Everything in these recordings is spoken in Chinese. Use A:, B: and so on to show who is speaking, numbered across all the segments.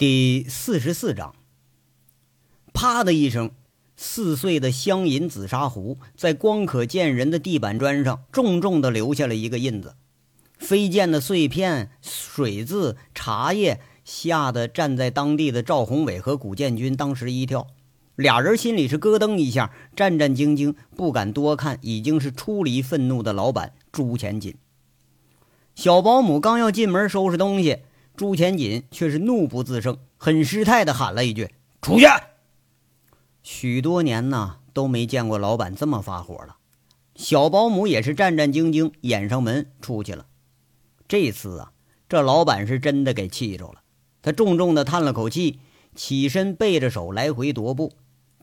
A: 第四十四章，啪的一声，四碎的镶银紫砂壶在光可见人的地板砖上重重的留下了一个印子。飞溅的碎片、水渍、茶叶，吓得站在当地的赵宏伟和古建军当时一跳，俩人心里是咯噔一下，战战兢兢，不敢多看已经是出离愤怒的老板朱前锦。小保姆刚要进门收拾东西。朱前锦却是怒不自胜，很失态的喊了一句：“出去！”许多年呢都没见过老板这么发火了。小保姆也是战战兢兢，掩上门出去了。这次啊，这老板是真的给气着了。他重重的叹了口气，起身背着手来回踱步。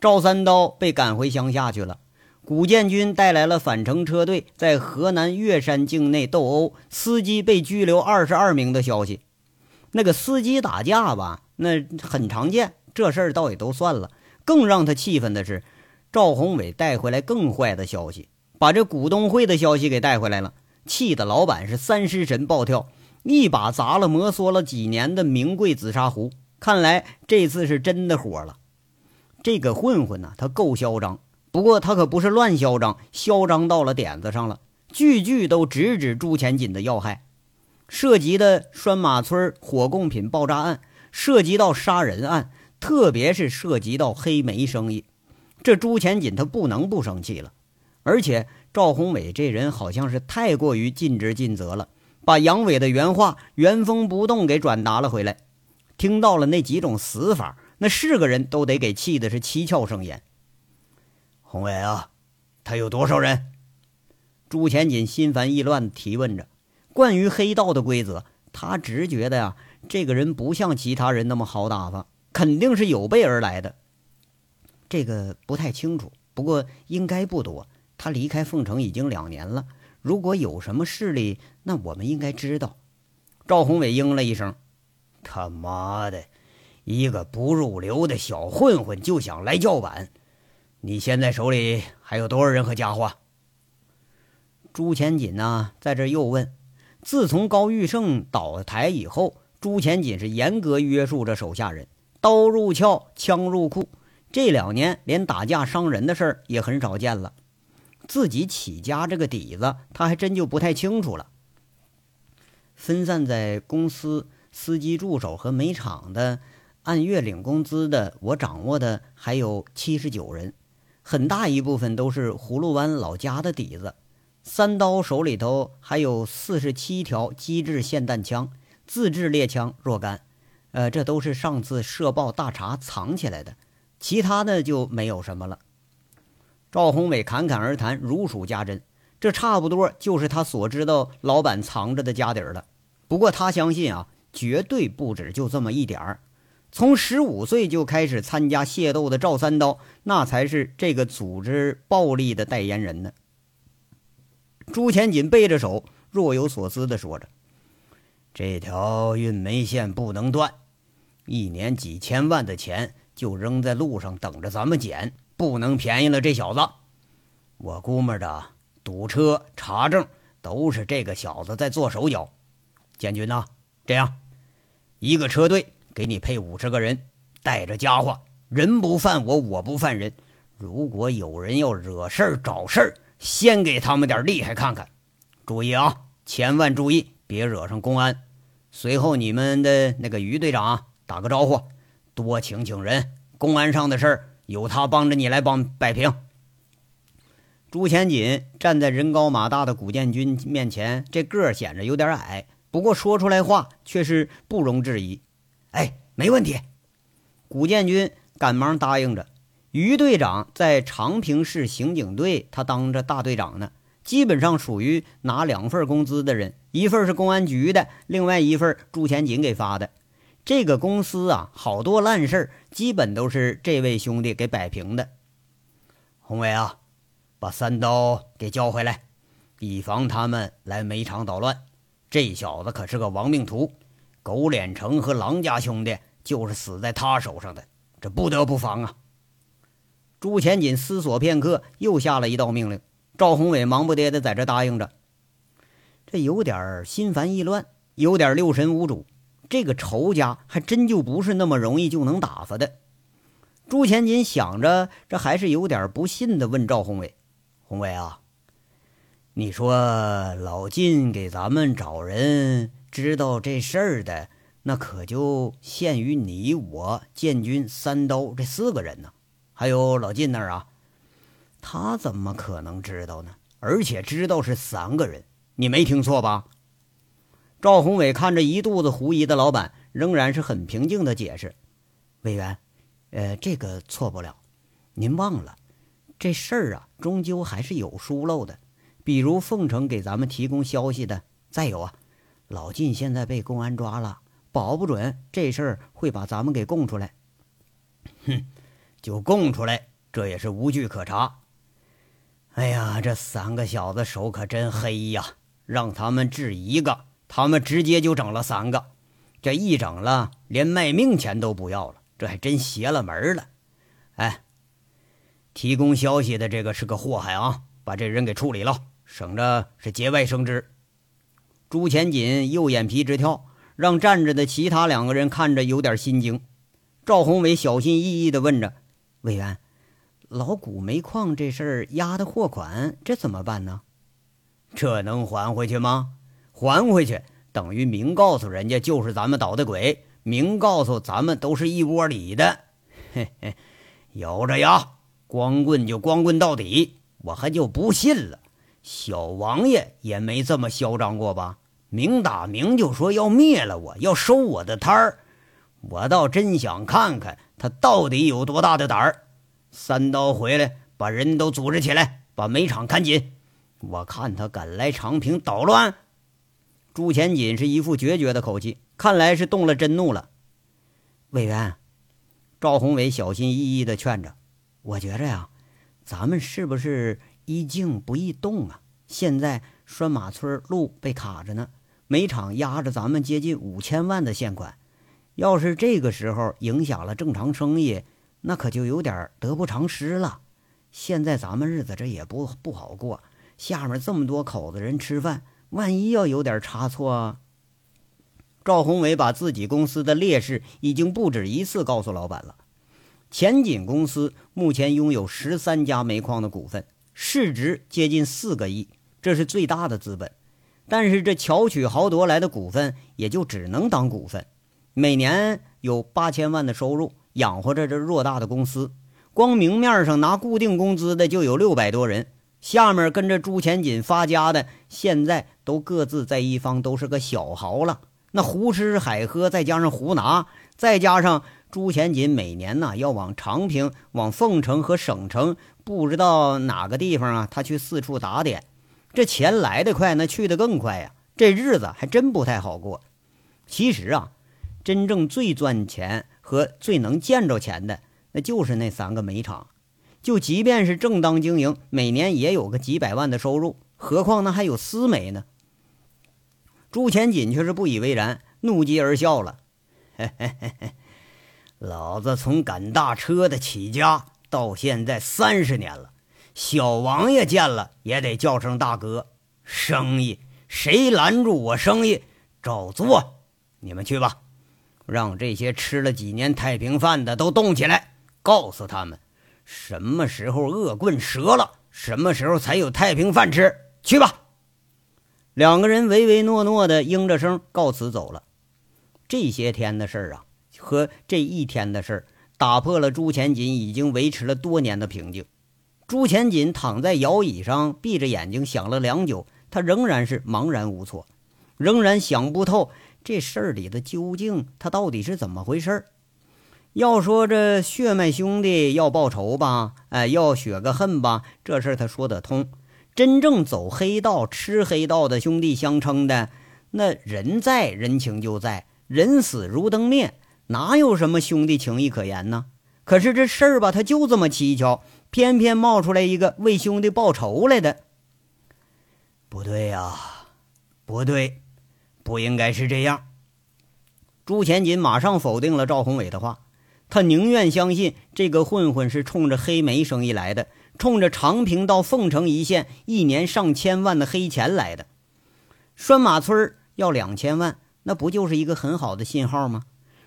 A: 赵三刀被赶回乡下去了。古建军带来了返程车队，在河南岳山境内斗殴，司机被拘留二十二名的消息。那个司机打架吧，那很常见，这事儿倒也都算了。更让他气愤的是，赵宏伟带回来更坏的消息，把这股东会的消息给带回来了，气得老板是三尸神暴跳，一把砸了摩挲了几年的名贵紫砂壶。看来这次是真的火了。这个混混呢，他够嚣张，不过他可不是乱嚣张，嚣张到了点子上了，句句都直指朱前锦的要害。涉及的拴马村火供品爆炸案，涉及到杀人案，特别是涉及到黑煤生意，这朱前锦他不能不生气了。而且赵宏伟这人好像是太过于尽职尽责了，把杨伟的原话原封不动给转达了回来。听到了那几种死法，那是个人都得给气的是七窍生烟。
B: 宏伟啊，他有多少人？
A: 朱前锦心烦意乱地提问着。关于黑道的规则，他直觉得呀，这个人不像其他人那么好打发，肯定是有备而来的。这个不太清楚，不过应该不多。他离开凤城已经两年了，如果有什么势力，那我们应该知道。赵宏伟应了一声：“
B: 他妈的，一个不入流的小混混就想来叫板！你现在手里还有多少人和家伙？”
A: 朱前锦呢，在这又问。自从高玉胜倒台以后，朱前锦是严格约束着手下人，刀入鞘，枪入库。这两年连打架伤人的事儿也很少见了。自己起家这个底子，他还真就不太清楚了。分散在公司、司机助手和煤厂的，按月领工资的，我掌握的还有七十九人，很大一部分都是葫芦湾老家的底子。三刀手里头还有四十七条机制霰弹枪，自制猎枪若干，呃，这都是上次社报大查藏起来的，其他的就没有什么了。赵宏伟侃侃而谈，如数家珍，这差不多就是他所知道老板藏着的家底儿了。不过他相信啊，绝对不止就这么一点儿。从十五岁就开始参加械斗的赵三刀，那才是这个组织暴力的代言人呢。朱前锦背着手，若有所思地说着：“
B: 这条运煤线不能断，一年几千万的钱就扔在路上等着咱们捡，不能便宜了这小子。我估摸着堵车、查证都是这个小子在做手脚。建军呐，这样，一个车队给你配五十个人，带着家伙，人不犯我，我不犯人。如果有人要惹事儿、找事儿。”先给他们点厉害看看，注意啊，千万注意，别惹上公安。随后你们的那个于队长打个招呼，多请请人，公安上的事儿有他帮着你来帮摆平。
A: 朱前锦站在人高马大的古建军面前，这个儿显着有点矮，不过说出来话却是不容置疑。
B: 哎，没问题。
A: 古建军赶忙答应着。于队长在长平市刑警队，他当着大队长呢，基本上属于拿两份工资的人，一份是公安局的，另外一份朱前锦给发的。这个公司啊，好多烂事基本都是这位兄弟给摆平的。
B: 宏伟啊，把三刀给叫回来，以防他们来煤场捣乱。这小子可是个亡命徒，狗脸城和狼家兄弟就是死在他手上的，这不得不防啊。
A: 朱前锦思索片刻，又下了一道命令。赵宏伟忙不迭地在这答应着，这有点心烦意乱，有点六神无主。这个仇家还真就不是那么容易就能打发的。朱前锦想着，这还是有点不信的，问赵宏伟：“宏伟啊，你说老靳给咱们找人，知道这事儿的，那可就限于你我建军三刀这四个人呢？还有老晋那儿啊，他怎么可能知道呢？而且知道是三个人，你没听错吧？”赵宏伟看着一肚子狐疑的老板，仍然是很平静的解释：“委员，呃，这个错不了。您忘了，这事儿啊，终究还是有疏漏的。比如凤城给咱们提供消息的，再有啊，老晋现在被公安抓了，保不准这事儿会把咱们给供出来。哼，就供出来，这也是无据可查。哎呀，这三个小子手可真黑呀，让他们治一个。”他们直接就整了三个，这一整了，连卖命钱都不要了，这还真邪了门了。哎，提供消息的这个是个祸害啊，把这人给处理了，省着是节外生枝。朱前锦右眼皮直跳，让站着的其他两个人看着有点心惊。赵宏伟小心翼翼地问着：“委员，老古煤矿这事儿押的货款，这怎么办呢？这能还回去吗？”还回去，等于明告诉人家就是咱们捣的鬼，明告诉咱们都是一窝里的。嘿嘿，咬着牙，光棍就光棍到底，我还就不信了。小王爷也没这么嚣张过吧？明打明就说要灭了我，要收我的摊儿，我倒真想看看他到底有多大的胆儿。三刀回来，把人都组织起来，把煤场看紧，我看他敢来长平捣乱。朱前锦是一副决绝的口气，看来是动了真怒了。委员，赵宏伟小心翼翼地劝着：“我觉着呀，咱们是不是宜静不宜动啊？现在拴马村路被卡着呢，煤厂压着咱们接近五千万的现款，要是这个时候影响了正常生意，那可就有点得不偿失了。现在咱们日子这也不不好过，下面这么多口子人吃饭。”万一要有点差错，赵宏伟把自己公司的劣势已经不止一次告诉老板了。前景公司目前拥有十三家煤矿的股份，市值接近四个亿，这是最大的资本。但是这巧取豪夺来的股份也就只能当股份，每年有八千万的收入，养活着这偌大的公司。光明面上拿固定工资的就有六百多人。下面跟着朱前锦发家的，现在都各自在一方，都是个小豪了。那胡吃海喝，再加上胡拿，再加上朱前锦每年呢要往长平、往凤城和省城，不知道哪个地方啊，他去四处打点。这钱来得快，那去得更快呀。这日子还真不太好过。其实啊，真正最赚钱和最能见着钱的，那就是那三个煤厂。就即便是正当经营，每年也有个几百万的收入，何况那还有私煤呢？朱前锦却是不以为然，怒极而笑了：“嘿嘿嘿嘿，老子从赶大车的起家到现在三十年了，小王爷见了也得叫声大哥。生意谁拦住我生意，照做。你们去吧，让这些吃了几年太平饭的都动起来，告诉他们。”什么时候恶棍折了，什么时候才有太平饭吃？去吧！两个人唯唯诺诺的应着声告辞走了。这些天的事儿啊，和这一天的事儿，打破了朱前锦已经维持了多年的平静。朱前锦躺在摇椅上，闭着眼睛想了良久，他仍然是茫然无措，仍然想不透这事儿里的究竟，他到底是怎么回事儿。要说这血脉兄弟要报仇吧，哎，要雪个恨吧，这事儿他说得通。真正走黑道、吃黑道的兄弟相称的，那人在人情就在，人死如灯灭，哪有什么兄弟情谊可言呢？可是这事儿吧，他就这么蹊跷，偏偏冒出来一个为兄弟报仇来的。不对呀，不对，不应该是这样。朱前锦马上否定了赵宏伟的话。他宁愿相信这个混混是冲着黑煤生意来的，冲着长平到凤城一线一年上千万的黑钱来的。拴马村要两千万，那不就是一个很好的信号吗？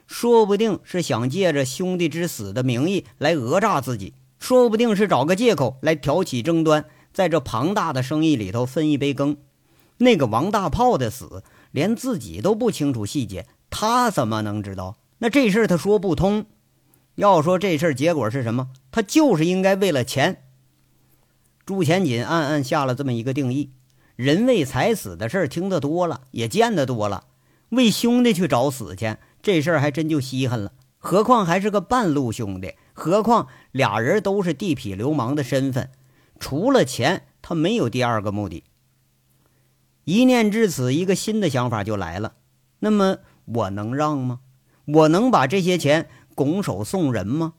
A: 说不定是想借着兄弟之死的名义来讹诈自己，说不定是找个借口来挑起争端，在这庞大的生意里头分一杯羹。那个王大炮的死，连自己都不清楚细节，他怎么能知道？那这事儿他说不通。要说这事儿结果是什么？他就是应该为了钱。朱前锦暗暗下了这么一个定义：人为财死的事儿听得多了，也见得多了，为兄弟去找死去。这事儿还真就稀罕了，何况还是个半路兄弟，何况俩人都是地痞流氓的身份，除了钱，他没有第二个目的。一念至此，一个新的想法就来了。那么我能让吗？我能把这些钱拱手送人吗？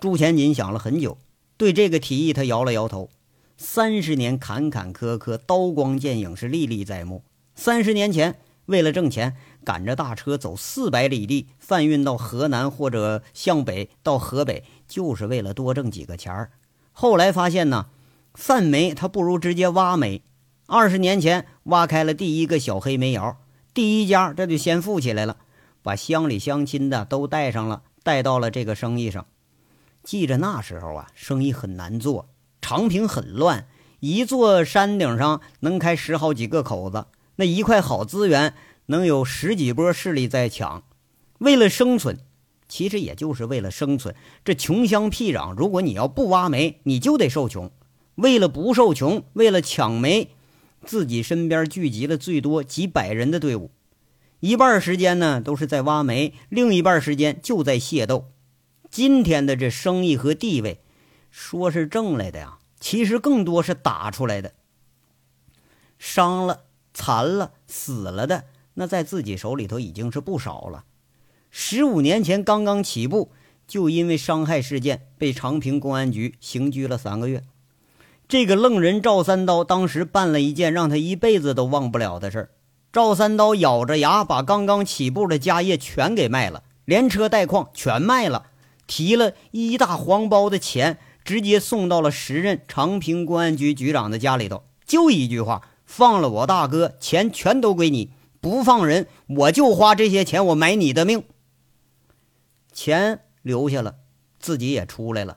A: 朱前锦想了很久，对这个提议他摇了摇头。三十年坎坎坷坷，刀光剑影是历历在目。三十年前，为了挣钱。赶着大车走四百里地贩运到河南或者向北到河北，就是为了多挣几个钱儿。后来发现呢，贩煤他不如直接挖煤。二十年前挖开了第一个小黑煤窑，第一家这就先富起来了，把乡里乡亲的都带上了，带到了这个生意上。记着那时候啊，生意很难做，长平很乱，一座山顶上能开十好几个口子，那一块好资源。能有十几波势力在抢，为了生存，其实也就是为了生存。这穷乡僻壤，如果你要不挖煤，你就得受穷。为了不受穷，为了抢煤，自己身边聚集了最多几百人的队伍，一半时间呢都是在挖煤，另一半时间就在械斗。今天的这生意和地位，说是挣来的呀，其实更多是打出来的。伤了、残了、死了的。那在自己手里头已经是不少了。十五年前刚刚起步，就因为伤害事件被长平公安局刑拘了三个月。这个愣人赵三刀当时办了一件让他一辈子都忘不了的事儿。赵三刀咬着牙把刚刚起步的家业全给卖了，连车带矿全卖了，提了一大黄包的钱，直接送到了时任长平公安局局长的家里头。就一句话：放了我大哥，钱全都归你。不放人，我就花这些钱，我买你的命。钱留下了，自己也出来了。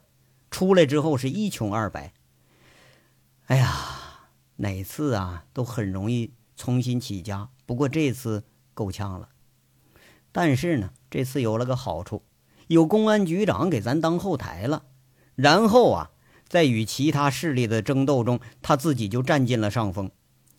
A: 出来之后是一穷二白。哎呀，哪次啊都很容易重新起家，不过这次够呛了。但是呢，这次有了个好处，有公安局长给咱当后台了。然后啊，在与其他势力的争斗中，他自己就占尽了上风。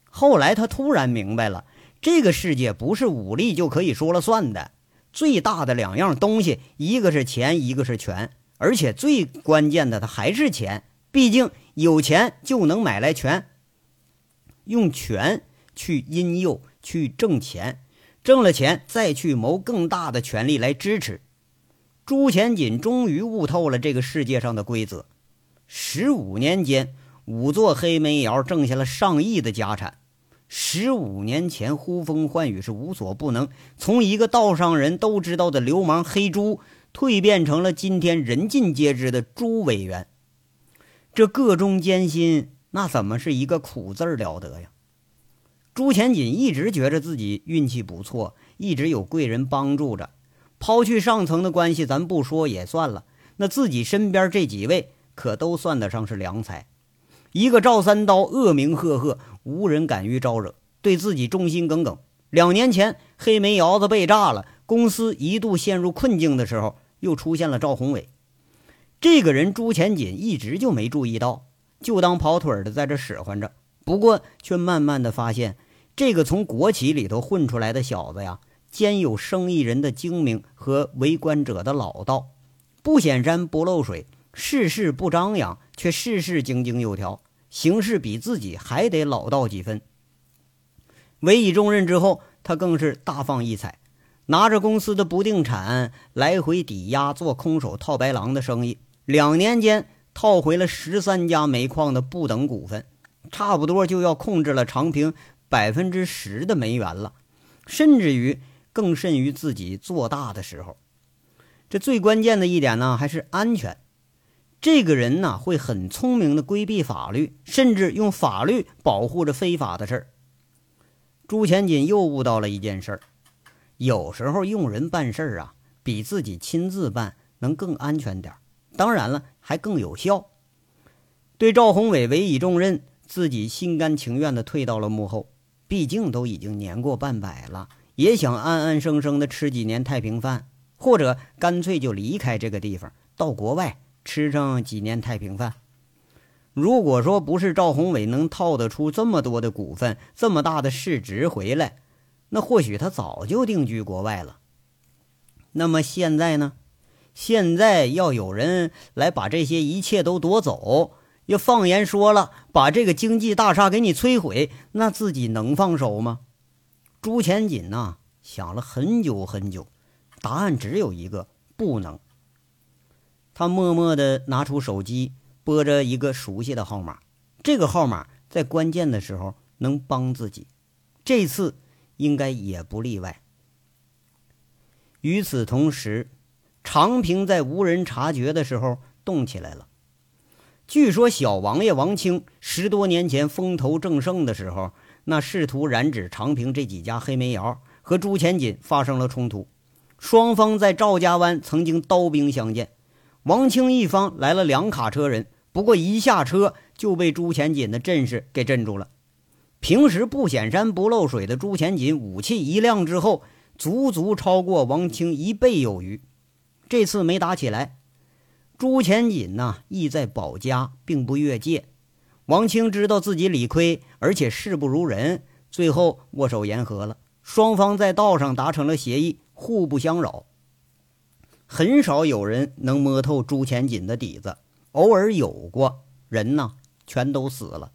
A: 后来他突然明白了。这个世界不是武力就可以说了算的，最大的两样东西，一个是钱，一个是权，而且最关键的，它还是钱。毕竟有钱就能买来权，用权去引诱，去挣钱，挣了钱再去谋更大的权力来支持。朱前锦终于悟透了这个世界上的规则。十五年间，五座黑煤窑挣下了上亿的家产。十五年前，呼风唤雨是无所不能，从一个道上人都知道的流氓黑猪，蜕变成了今天人尽皆知的朱委员。这个中艰辛，那怎么是一个苦字了得呀？朱前锦一直觉着自己运气不错，一直有贵人帮助着。抛去上层的关系，咱不说也算了，那自己身边这几位可都算得上是良才。一个赵三刀恶名赫赫，无人敢于招惹，对自己忠心耿耿。两年前黑煤窑子被炸了，公司一度陷入困境的时候，又出现了赵宏伟。这个人朱前锦一直就没注意到，就当跑腿的在这使唤着。不过却慢慢的发现，这个从国企里头混出来的小子呀，兼有生意人的精明和为官者的老道，不显山不漏水，事事不张扬，却事事井井有条。行事比自己还得老道几分。委以重任之后，他更是大放异彩，拿着公司的不定产来回抵押做空手套白狼的生意，两年间套回了十三家煤矿的不等股份，差不多就要控制了长平百分之十的煤源了，甚至于更甚于自己做大的时候。这最关键的一点呢，还是安全。这个人呢，会很聪明的规避法律，甚至用法律保护着非法的事儿。朱前锦又悟到了一件事儿：有时候用人办事儿啊，比自己亲自办能更安全点儿，当然了，还更有效。对赵宏伟委以重任，自己心甘情愿地退到了幕后。毕竟都已经年过半百了，也想安安生生的吃几年太平饭，或者干脆就离开这个地方，到国外吃上几年太平饭。如果说不是赵宏伟能套得出这么多的股份、这么大的市值回来，那或许他早就定居国外了。那么现在呢？现在要有人来把这些一切都夺走，要放言说了，把这个经济大厦给你摧毁，那自己能放手吗？朱前锦呐，想了很久很久，答案只有一个：不能。他默默地拿出手机。拨着一个熟悉的号码，这个号码在关键的时候能帮自己，这次应该也不例外。与此同时，长平在无人察觉的时候动起来了。据说小王爷王清十多年前风头正盛的时候，那试图染指长平这几家黑煤窑，和朱前锦发生了冲突，双方在赵家湾曾经刀兵相见，王清一方来了两卡车人。不过一下车就被朱前锦的阵势给镇住了。平时不显山不漏水的朱前锦，武器一亮之后，足足超过王清一倍有余。这次没打起来，朱前锦呢意在保家，并不越界。王清知道自己理亏，而且势不如人，最后握手言和了。双方在道上达成了协议，互不相扰。很少有人能摸透朱前锦的底子。偶尔有过人呢，全都死了。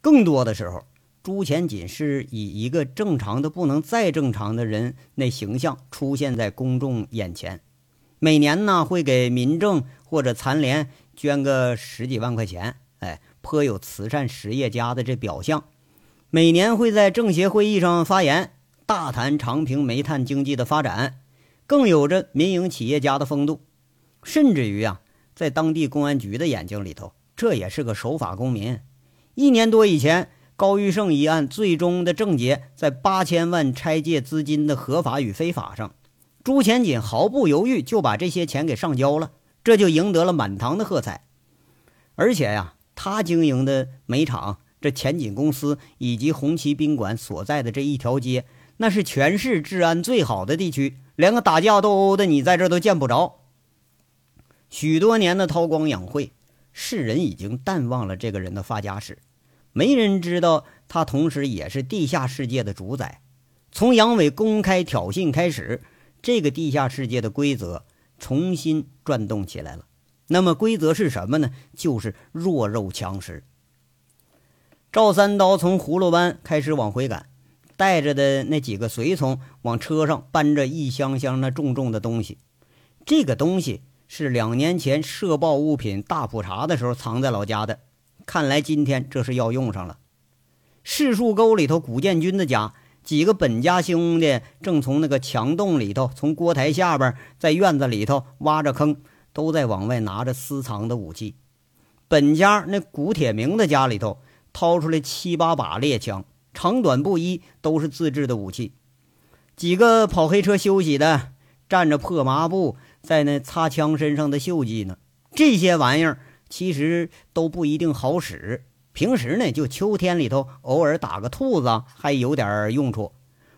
A: 更多的时候，朱前锦是以一个正常的不能再正常的人那形象出现在公众眼前。每年呢，会给民政或者残联捐个十几万块钱，哎，颇有慈善实业家的这表象。每年会在政协会议上发言，大谈长平煤炭经济的发展，更有着民营企业家的风度，甚至于啊。在当地公安局的眼睛里头，这也是个守法公民。一年多以前，高玉胜一案最终的症结在八千万拆借资金的合法与非法上。朱前锦毫不犹豫就把这些钱给上交了，这就赢得了满堂的喝彩。而且呀，他经营的煤厂、这前锦公司以及红旗宾馆所在的这一条街，那是全市治安最好的地区，连个打架斗殴的你在这都见不着。许多年的韬光养晦，世人已经淡忘了这个人的发家史，没人知道他同时也是地下世界的主宰。从杨伟公开挑衅开始，这个地下世界的规则重新转动起来了。那么规则是什么呢？就是弱肉强食。赵三刀从葫芦湾开始往回赶，带着的那几个随从往车上搬着一箱箱那重重的东西，这个东西。是两年前社爆物品大普查的时候藏在老家的，看来今天这是要用上了。柿树沟里头，古建军的家几个本家兄弟正从那个墙洞里头，从锅台下边，在院子里头挖着坑，都在往外拿着私藏的武器。本家那古铁明的家里头，掏出来七八把猎枪，长短不一，都是自制的武器。几个跑黑车休息的，站着破麻布。在那擦枪身上的锈迹呢？这些玩意儿其实都不一定好使。平时呢，就秋天里头偶尔打个兔子还有点用处。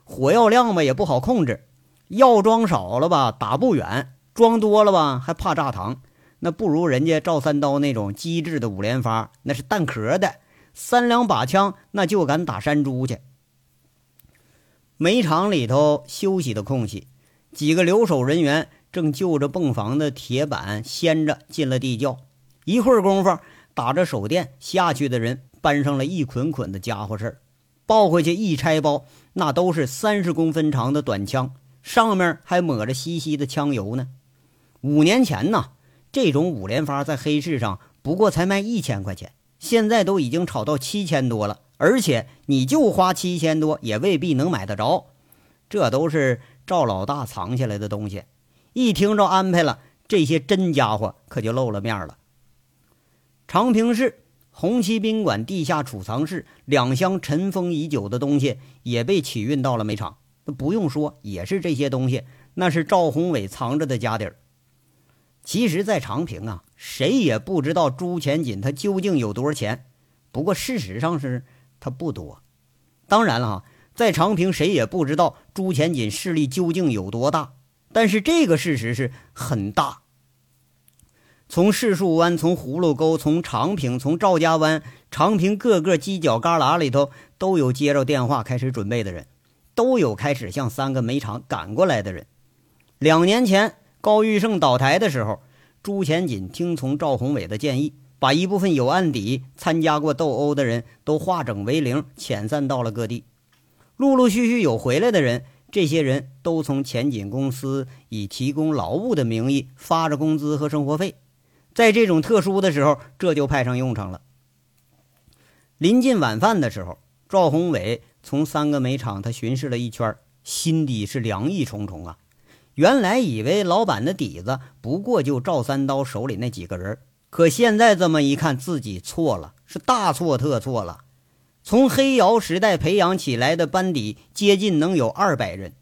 A: 火药量吧也不好控制，药装少了吧打不远，装多了吧还怕炸膛。那不如人家赵三刀那种机智的五连发，那是弹壳的，三两把枪那就敢打山猪去。煤场里头休息的空隙，几个留守人员。正就着泵房的铁板掀着进了地窖，一会儿功夫，打着手电下去的人搬上了一捆捆的家伙事儿，抱回去一拆包，那都是三十公分长的短枪，上面还抹着稀稀的枪油呢。五年前呢，这种五连发在黑市上不过才卖一千块钱，现在都已经炒到七千多了，而且你就花七千多也未必能买得着，这都是赵老大藏起来的东西。一听着安排了，这些真家伙可就露了面了。长平市红旗宾馆地下储藏室两箱尘封已久的东西也被起运到了煤场。不用说，也是这些东西，那是赵宏伟藏着的家底儿。其实，在长平啊，谁也不知道朱钱锦他究竟有多少钱。不过，事实上是他不多。当然了哈，在长平谁也不知道朱钱锦势力究竟有多大。但是这个事实是很大。从柿树湾、从葫芦沟、从长平、从赵家湾、长平各个犄角旮旯里头，都有接着电话开始准备的人，都有开始向三个煤厂赶过来的人。两年前高玉胜倒台的时候，朱前锦听从赵宏伟的建议，把一部分有案底、参加过斗殴的人都化整为零，遣散到了各地。陆陆续续有回来的人。这些人都从前锦公司以提供劳务的名义发着工资和生活费，在这种特殊的时候，这就派上用场了。临近晚饭的时候，赵宏伟从三个煤厂他巡视了一圈，心底是凉意重重啊。原来以为老板的底子不过就赵三刀手里那几个人，可现在这么一看，自己错了，是大错特错了。从黑窑时代培养起来的班底接近能有二百人，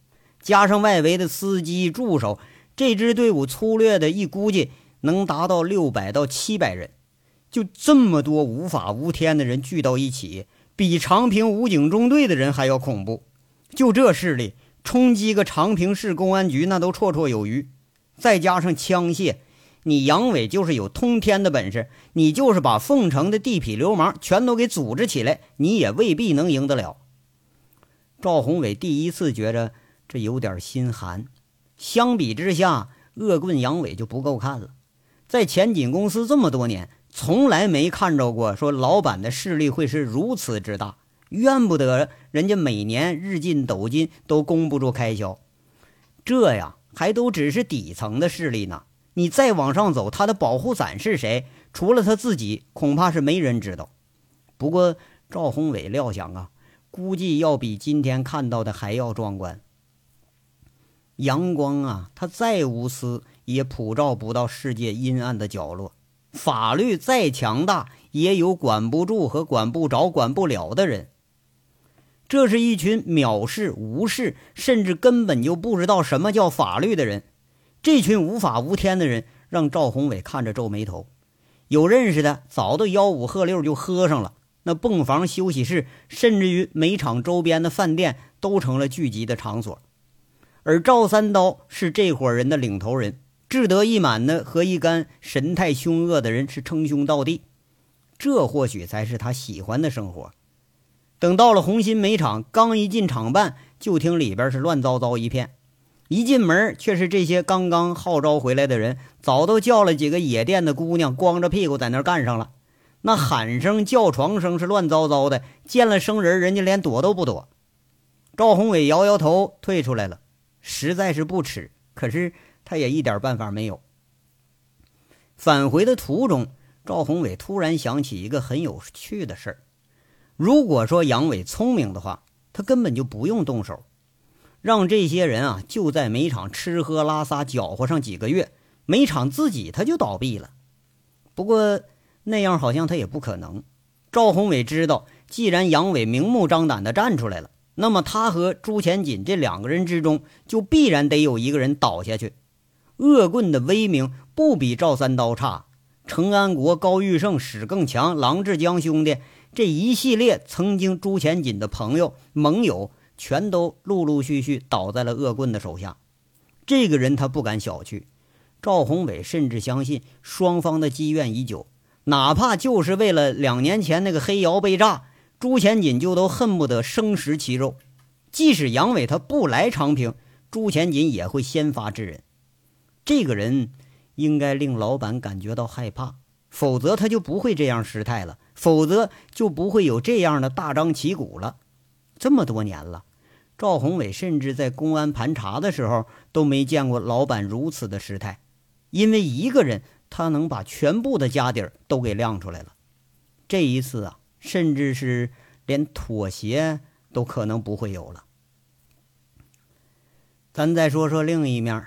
A: 加上外围的司机助手，这支队伍粗略的一估计能达到六百到七百人。就这么多无法无天的人聚到一起，比长平武警中队的人还要恐怖。就这势力，冲击个长平市公安局那都绰绰有余。再加上枪械。你杨伟就是有通天的本事，你就是把凤城的地痞流氓全都给组织起来，你也未必能赢得了。赵宏伟第一次觉着这有点心寒。相比之下，恶棍杨伟就不够看了。在前景公司这么多年，从来没看着过说老板的势力会是如此之大，怨不得人家每年日进斗金都供不住开销。这呀，还都只是底层的势力呢。你再往上走，他的保护伞是谁？除了他自己，恐怕是没人知道。不过赵宏伟料想啊，估计要比今天看到的还要壮观。阳光啊，他再无私，也普照不到世界阴暗的角落。法律再强大，也有管不住和管不着、管不了的人。这是一群藐视、无视，甚至根本就不知道什么叫法律的人。这群无法无天的人让赵宏伟看着皱眉头，有认识的早都吆五喝六就喝上了。那泵房、休息室，甚至于煤厂周边的饭店都成了聚集的场所。而赵三刀是这伙人的领头人，志得意满的和一干神态凶恶的人是称兄道弟。这或许才是他喜欢的生活。等到了红星煤厂，刚一进厂办，就听里边是乱糟糟一片。一进门，却是这些刚刚号召回来的人，早都叫了几个野店的姑娘，光着屁股在那干上了。那喊声、叫床声是乱糟糟的，见了生人，人家连躲都不躲。赵宏伟摇摇头，退出来了，实在是不耻，可是他也一点办法没有。返回的途中，赵宏伟突然想起一个很有趣的事儿：如果说杨伟聪明的话，他根本就不用动手。让这些人啊，就在煤厂吃喝拉撒搅和上几个月，煤厂自己他就倒闭了。不过那样好像他也不可能。赵宏伟知道，既然杨伟明目张胆地站出来了，那么他和朱前锦这两个人之中，就必然得有一个人倒下去。恶棍的威名不比赵三刀差，程安国、高玉胜、史更强、郎志江兄弟这一系列曾经朱前锦的朋友盟友。全都陆陆续续倒在了恶棍的手下。这个人他不敢小觑，赵宏伟甚至相信双方的积怨已久，哪怕就是为了两年前那个黑窑被炸，朱前锦就都恨不得生食其肉。即使杨伟他不来长平，朱前锦也会先发制人。这个人应该令老板感觉到害怕，否则他就不会这样失态了，否则就不会有这样的大张旗鼓了。这么多年了。赵宏伟甚至在公安盘查的时候都没见过老板如此的失态，因为一个人他能把全部的家底儿都给亮出来了。这一次啊，甚至是连妥协都可能不会有了。咱再说说另一面，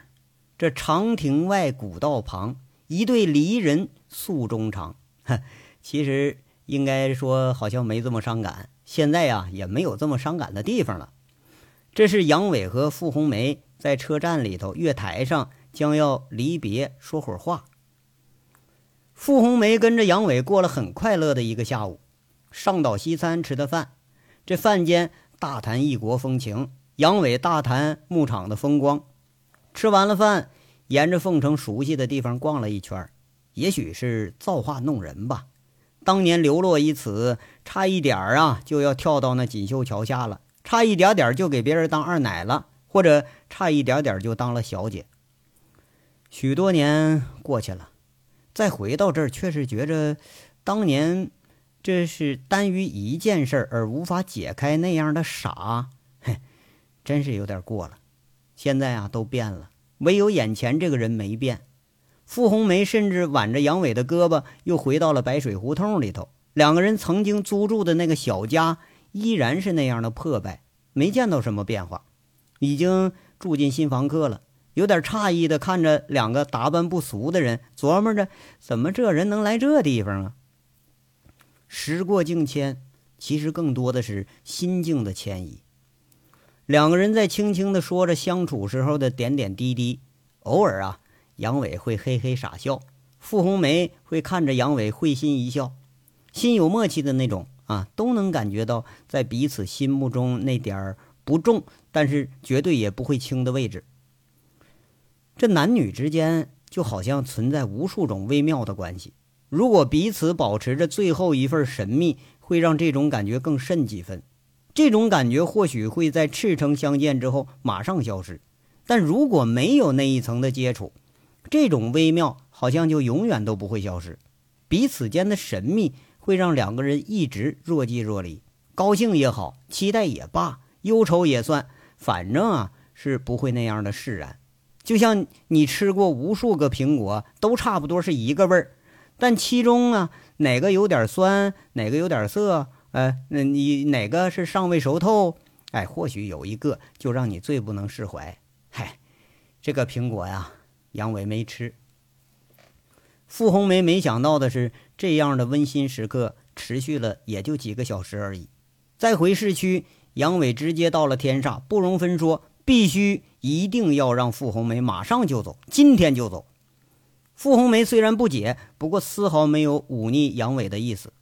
A: 这长亭外古道旁，一对离人诉衷肠。其实应该说好像没这么伤感。现在呀，也没有这么伤感的地方了。这是杨伟和傅红梅在车站里头月台上将要离别，说会儿话。傅红梅跟着杨伟过了很快乐的一个下午，上岛西餐吃的饭，这饭间大谈异国风情，杨伟大谈牧场的风光。吃完了饭，沿着凤城熟悉的地方逛了一圈，也许是造化弄人吧。当年流落于此，差一点儿啊就要跳到那锦绣桥下了。差一点点就给别人当二奶了，或者差一点点就当了小姐。许多年过去了，再回到这儿，却是觉着当年这是单于一件事而无法解开那样的傻，嘿，真是有点过了。现在啊，都变了，唯有眼前这个人没变。傅红梅甚至挽着杨伟的胳膊，又回到了白水胡同里头。两个人曾经租住的那个小家。依然是那样的破败，没见到什么变化。已经住进新房客了，有点诧异的看着两个打扮不俗的人，琢磨着怎么这人能来这地方啊？时过境迁，其实更多的是心境的迁移。两个人在轻轻的说着相处时候的点点滴滴，偶尔啊，杨伟会嘿嘿傻笑，傅红梅会看着杨伟会心一笑，心有默契的那种。啊，都能感觉到在彼此心目中那点儿不重，但是绝对也不会轻的位置。这男女之间就好像存在无数种微妙的关系，如果彼此保持着最后一份神秘，会让这种感觉更甚几分。这种感觉或许会在赤诚相见之后马上消失，但如果没有那一层的接触，这种微妙好像就永远都不会消失。彼此间的神秘。会让两个人一直若即若离，高兴也好，期待也罢，忧愁也算，反正啊是不会那样的释然。就像你吃过无数个苹果，都差不多是一个味儿，但其中啊哪个有点酸，哪个有点涩，哎，那你哪个是尚未熟透？哎，或许有一个就让你最不能释怀。嗨，这个苹果呀，杨伟没吃。傅红梅没想到的是，这样的温馨时刻持续了也就几个小时而已。再回市区，杨伟直接到了天煞，不容分说，必须一定要让傅红梅马上就走，今天就走。傅红梅虽然不解，不过丝毫没有忤逆杨伟的意思。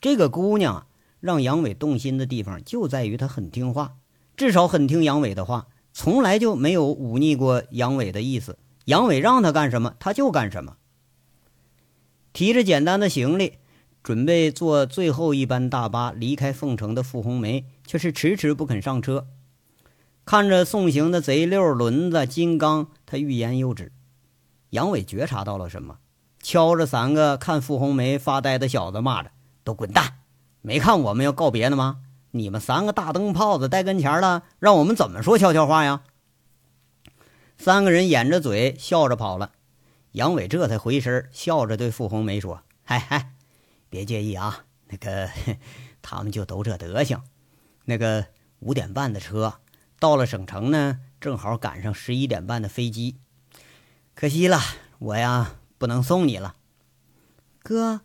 A: 这个姑娘让杨伟动心的地方就在于他很听话，至少很听杨伟的话，从来就没有忤逆过杨伟的意思。杨伟让他干什么，他就干什么。提着简单的行李，准备坐最后一班大巴离开凤城的傅红梅，却是迟迟不肯上车。看着送行的贼六、轮子、金刚，他欲言又止。杨伟觉察到了什么，敲着三个看傅红梅发呆的小子，骂着：“都滚蛋！没看我们要告别呢吗？你们三个大灯泡子待跟前了，让我们怎么说悄悄话呀？”三个人掩着嘴笑着跑了。杨伟这才回身，笑着对傅红梅说：“ 嗨嗨，别介意啊，那个 他们就都这德行。那个五点半的车到了省城呢，正好赶上十一点半的飞机。可惜了，我呀不能送你了，哥。”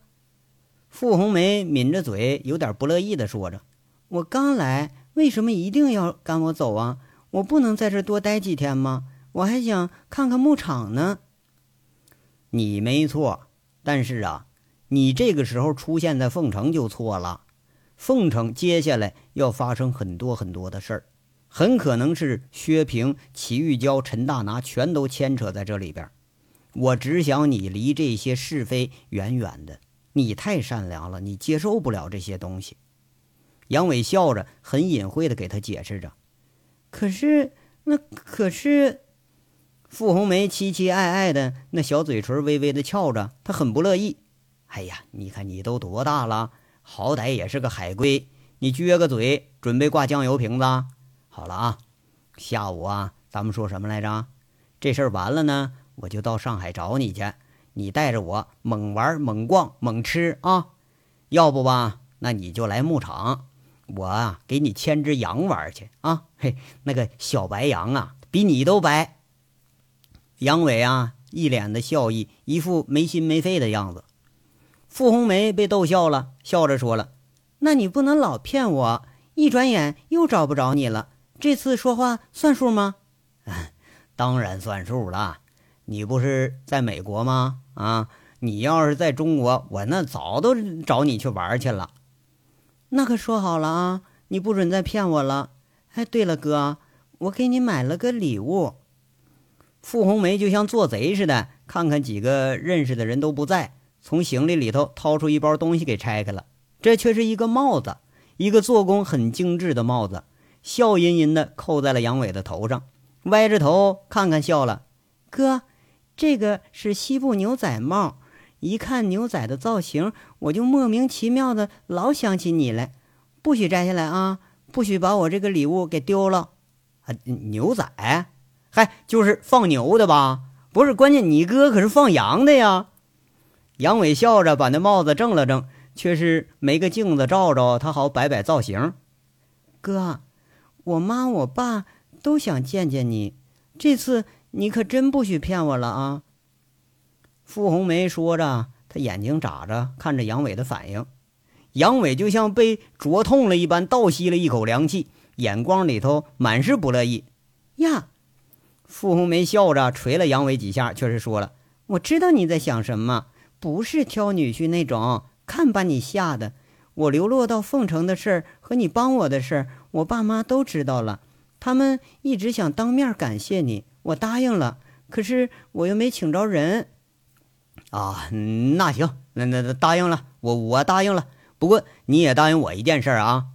A: 傅红梅抿着嘴，有点不乐意的说着：“我刚来，为什么一定要赶我走啊？我不能在这多待几天吗？我还想看看牧场呢。”你没错，但是啊，你这个时候出现在凤城就错了。凤城接下来要发生很多很多的事儿，很可能是薛平、齐玉娇、陈大拿全都牵扯在这里边。我只想你离这些是非远远的。你太善良了，你接受不了这些东西。杨伟笑着，很隐晦的给他解释着。可是，那可是。傅红梅期期爱爱的，那小嘴唇微微的翘着，她很不乐意。哎呀，你看你都多大了，好歹也是个海归，你撅个嘴，准备挂酱油瓶子？好了啊，下午啊，咱们说什么来着？这事儿完了呢，我就到上海找你去，你带着我猛玩猛逛猛吃啊！要不吧，那你就来牧场，我啊给你牵只羊玩去啊！嘿，那个小白羊啊，比你都白。杨伟啊，一脸的笑意，一副没心没肺的样子。傅红梅被逗笑了，笑着说了：“那你不能老骗我，一转眼又找不着你了。这次说话算数吗？”“
B: 当然算数了。你不是在美国吗？啊，你要是在中国，我那早都找你去玩去了。”“
A: 那可说好了啊，你不准再骗我了。”“哎，对了，哥，我给你买了个礼物。”
B: 傅红梅就像做贼似的，看看几个认识的人都不在。从行李里头掏出一包东西给拆开了，这却是一个帽子，一个做工很精致的帽子，笑吟吟的扣在了杨伟的头上，歪着头看看笑了。
A: 哥，这个是西部牛仔帽，一看牛仔的造型，我就莫名其妙的老想起你来。不许摘下来啊！不许把我这个礼物给丢了。
B: 啊，牛仔，嗨，就是放牛的吧？不是，关键你哥可是放羊的呀。杨伟笑着把那帽子正了正，却是没个镜子照照，他好摆摆造型。
A: 哥，我妈我爸都想见见你，这次你可真不许骗我了啊！
B: 傅红梅说着，她眼睛眨着看着杨伟的反应。杨伟就像被灼痛了一般，倒吸了一口凉气，眼光里头满是不乐意。
A: 呀，
B: 傅红梅笑着捶了杨伟几下，却是说了：“
A: 我知道你在想什么。”不是挑女婿那种，看把你吓的！我流落到凤城的事儿和你帮我的事儿，我爸妈都知道了，他们一直想当面感谢你，我答应了，可是我又没请着人。
B: 啊，那行，那那答应了，我我答应了。不过你也答应我一件事啊。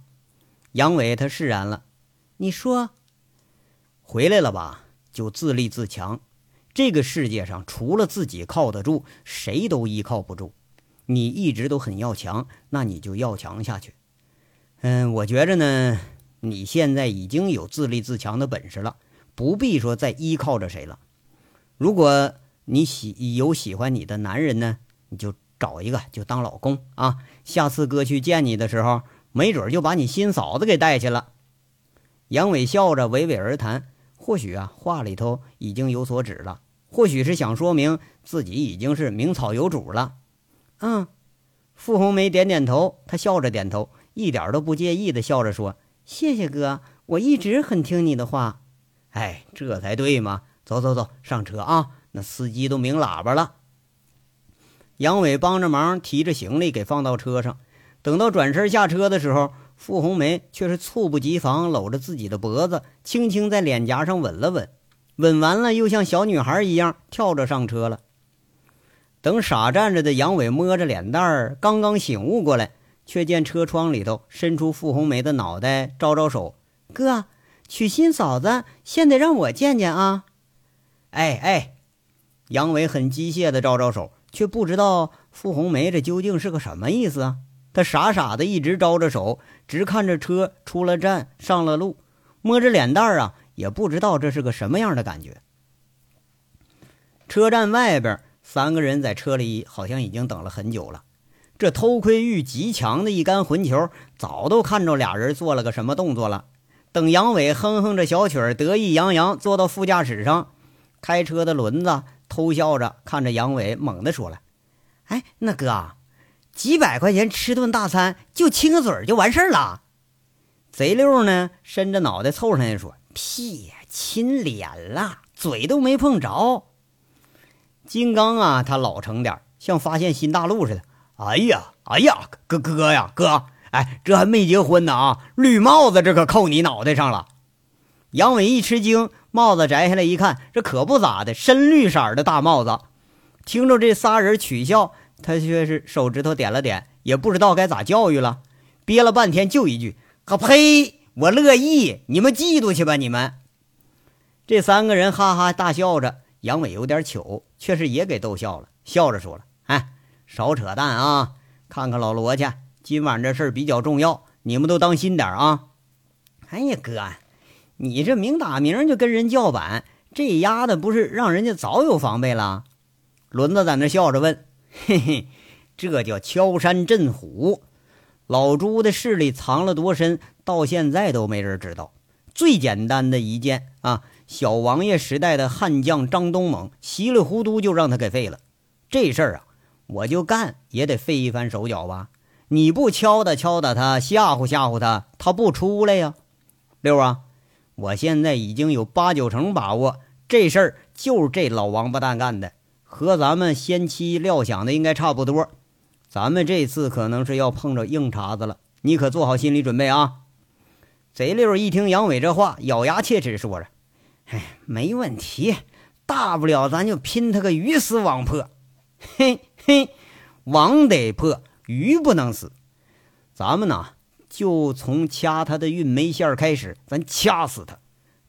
B: 杨伟他释然了，
A: 你说，
B: 回来了吧，就自立自强。这个世界上除了自己靠得住，谁都依靠不住。你一直都很要强，那你就要强下去。嗯，我觉着呢，你现在已经有自立自强的本事了，不必说再依靠着谁了。如果你喜有喜欢你的男人呢，你就找一个就当老公啊。下次哥去见你的时候，没准就把你新嫂子给带去了。杨伟笑着娓娓而谈。或许啊，话里头已经有所指了。或许是想说明自己已经是名草有主了。
A: 嗯，
B: 傅红梅点点头，她笑着点头，一点都不介意的笑着说：“
A: 谢谢哥，我一直很听你的话。”
B: 哎，这才对嘛！走走走，上车啊！那司机都鸣喇叭了。杨伟帮着忙提着行李给放到车上。等到转身下车的时候。傅红梅却是猝不及防，搂着自己的脖子，轻轻在脸颊上吻了吻，吻完了，又像小女孩一样跳着上车了。等傻站着的杨伟摸着脸蛋儿，刚刚醒悟过来，却见车窗里头伸出傅红梅的脑袋，招招手：“
A: 哥，娶新嫂子，先得让我见见啊！”
B: 哎哎，杨伟很机械的招招手，却不知道傅红梅这究竟是个什么意思啊。他傻傻的一直招着手，直看着车出了站，上了路，摸着脸蛋儿啊，也不知道这是个什么样的感觉。车站外边，三个人在车里好像已经等了很久了。这偷窥欲极强的一干混球，早都看着俩人做了个什么动作了。等杨伟哼哼着小曲儿，得意洋洋坐到副驾驶上，开车的轮子偷笑着看着杨伟，猛地说了：“
A: 哎，那哥。”几百块钱吃顿大餐，就亲个嘴就完事儿了。
B: 贼溜呢，伸着脑袋凑上去说：“
A: 屁，亲脸了，嘴都没碰着。”
B: 金刚啊，他老成点像发现新大陆似的。哎呀，哎呀，哥哥呀，哥，哎，这还没结婚呢啊！绿帽子这可扣你脑袋上了。杨伟一吃惊，帽子摘下来一看，这可不咋的，深绿色的大帽子。听着这仨人取笑。他却是手指头点了点，也不知道该咋教育了，憋了半天就一句：“可呸！我乐意，你们嫉妒去吧，你们。”这三个人哈哈大笑着，杨伟有点糗，却是也给逗笑了，笑着说了：“哎，少扯淡啊！看看老罗去，今晚这事儿比较重要，你们都当心点啊！”
A: 哎呀，哥，你这明打明就跟人叫板，这丫的不是让人家早有防备了？
B: 轮子在那笑着问。嘿嘿，这叫敲山震虎。老朱的势力藏了多深，到现在都没人知道。最简单的一件啊，小王爷时代的悍将张东猛，稀里糊涂就让他给废了。这事儿啊，
A: 我就干也得费一番手脚吧。你不敲打敲打他，吓唬吓唬他，他不出来呀。六啊，我现在已经有八九成把握，这事儿就是这老王八蛋干的，和咱们先期料想的应该差不多。咱们这次可能是要碰着硬茬子了，你可做好心理准备啊！贼六一听杨伟这话，咬牙切齿说着：“哎，没问题，大不了咱就拼他个鱼死网破。嘿嘿，网得破，鱼不能死。咱们呢，就从掐他的运煤线开始，咱掐死他。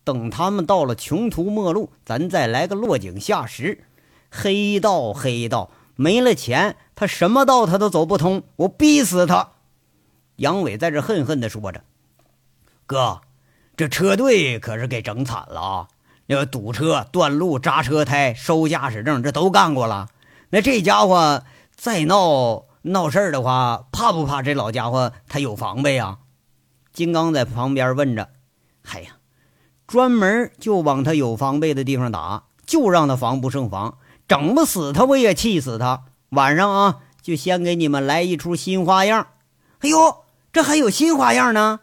A: 等他们到了穷途末路，咱再来个落井下石。黑道，黑道，没了钱，他什么道他都走不通。我逼死他！”杨伟在这恨恨地说着。哥，这车队可是给整惨了啊！要堵车、断路、扎车胎、收驾驶证，这都干过了。那这家伙再闹闹事儿的话，怕不怕这老家伙他有防备啊？金刚在旁边问着：“哎呀，专门就往他有防备的地方打，就让他防不胜防，整不死他我也气死他。晚上啊，就先给你们来一出新花样。哎呦，这还有新花样呢！”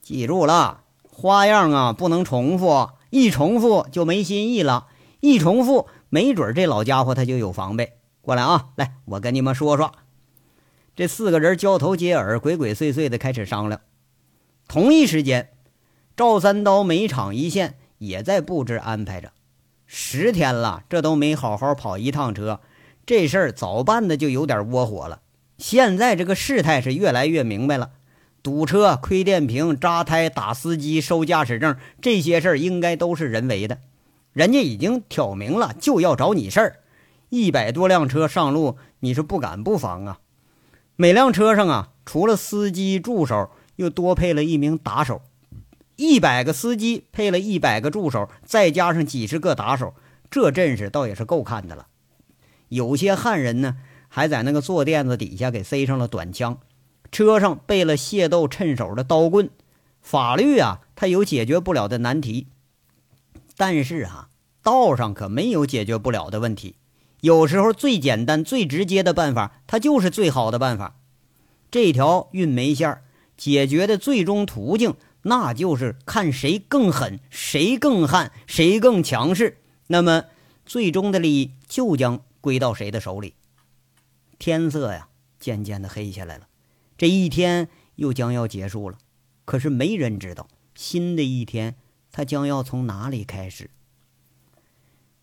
A: 记住了，花样啊不能重复，一重复就没新意了。一重复，没准这老家伙他就有防备。过来啊，来，我跟你们说说。这四个人交头接耳，鬼鬼祟祟的开始商量。同一时间，赵三刀每场一线也在布置安排着。十天了，这都没好好跑一趟车，这事儿早办的就有点窝火了。现在这个事态是越来越明白了。堵车、亏电瓶、扎胎、打司机、收驾驶证，这些事儿应该都是人为的。人家已经挑明了，就要找你事儿。一百多辆车上路，你是不敢不防啊。每辆车上啊，除了司机、助手，又多配了一名打手。一百个司机配了一百个助手，再加上几十个打手，这阵势倒也是够看的了。有些汉人呢，还在那个坐垫子底下给塞上了短枪。车上备了械斗趁手的刀棍，法律啊，它有解决不了的难题，但是啊，道上可没有解决不了的问题。有时候最简单、最直接的办法，它就是最好的办法。这条运煤线解决的最终途径，那就是看谁更狠，谁更悍，谁更强势，那么最终的利益就将归到谁的手里。天色呀，渐渐的黑下来了。这一天又将要结束了，可是没人知道新的一天它将要从哪里开始。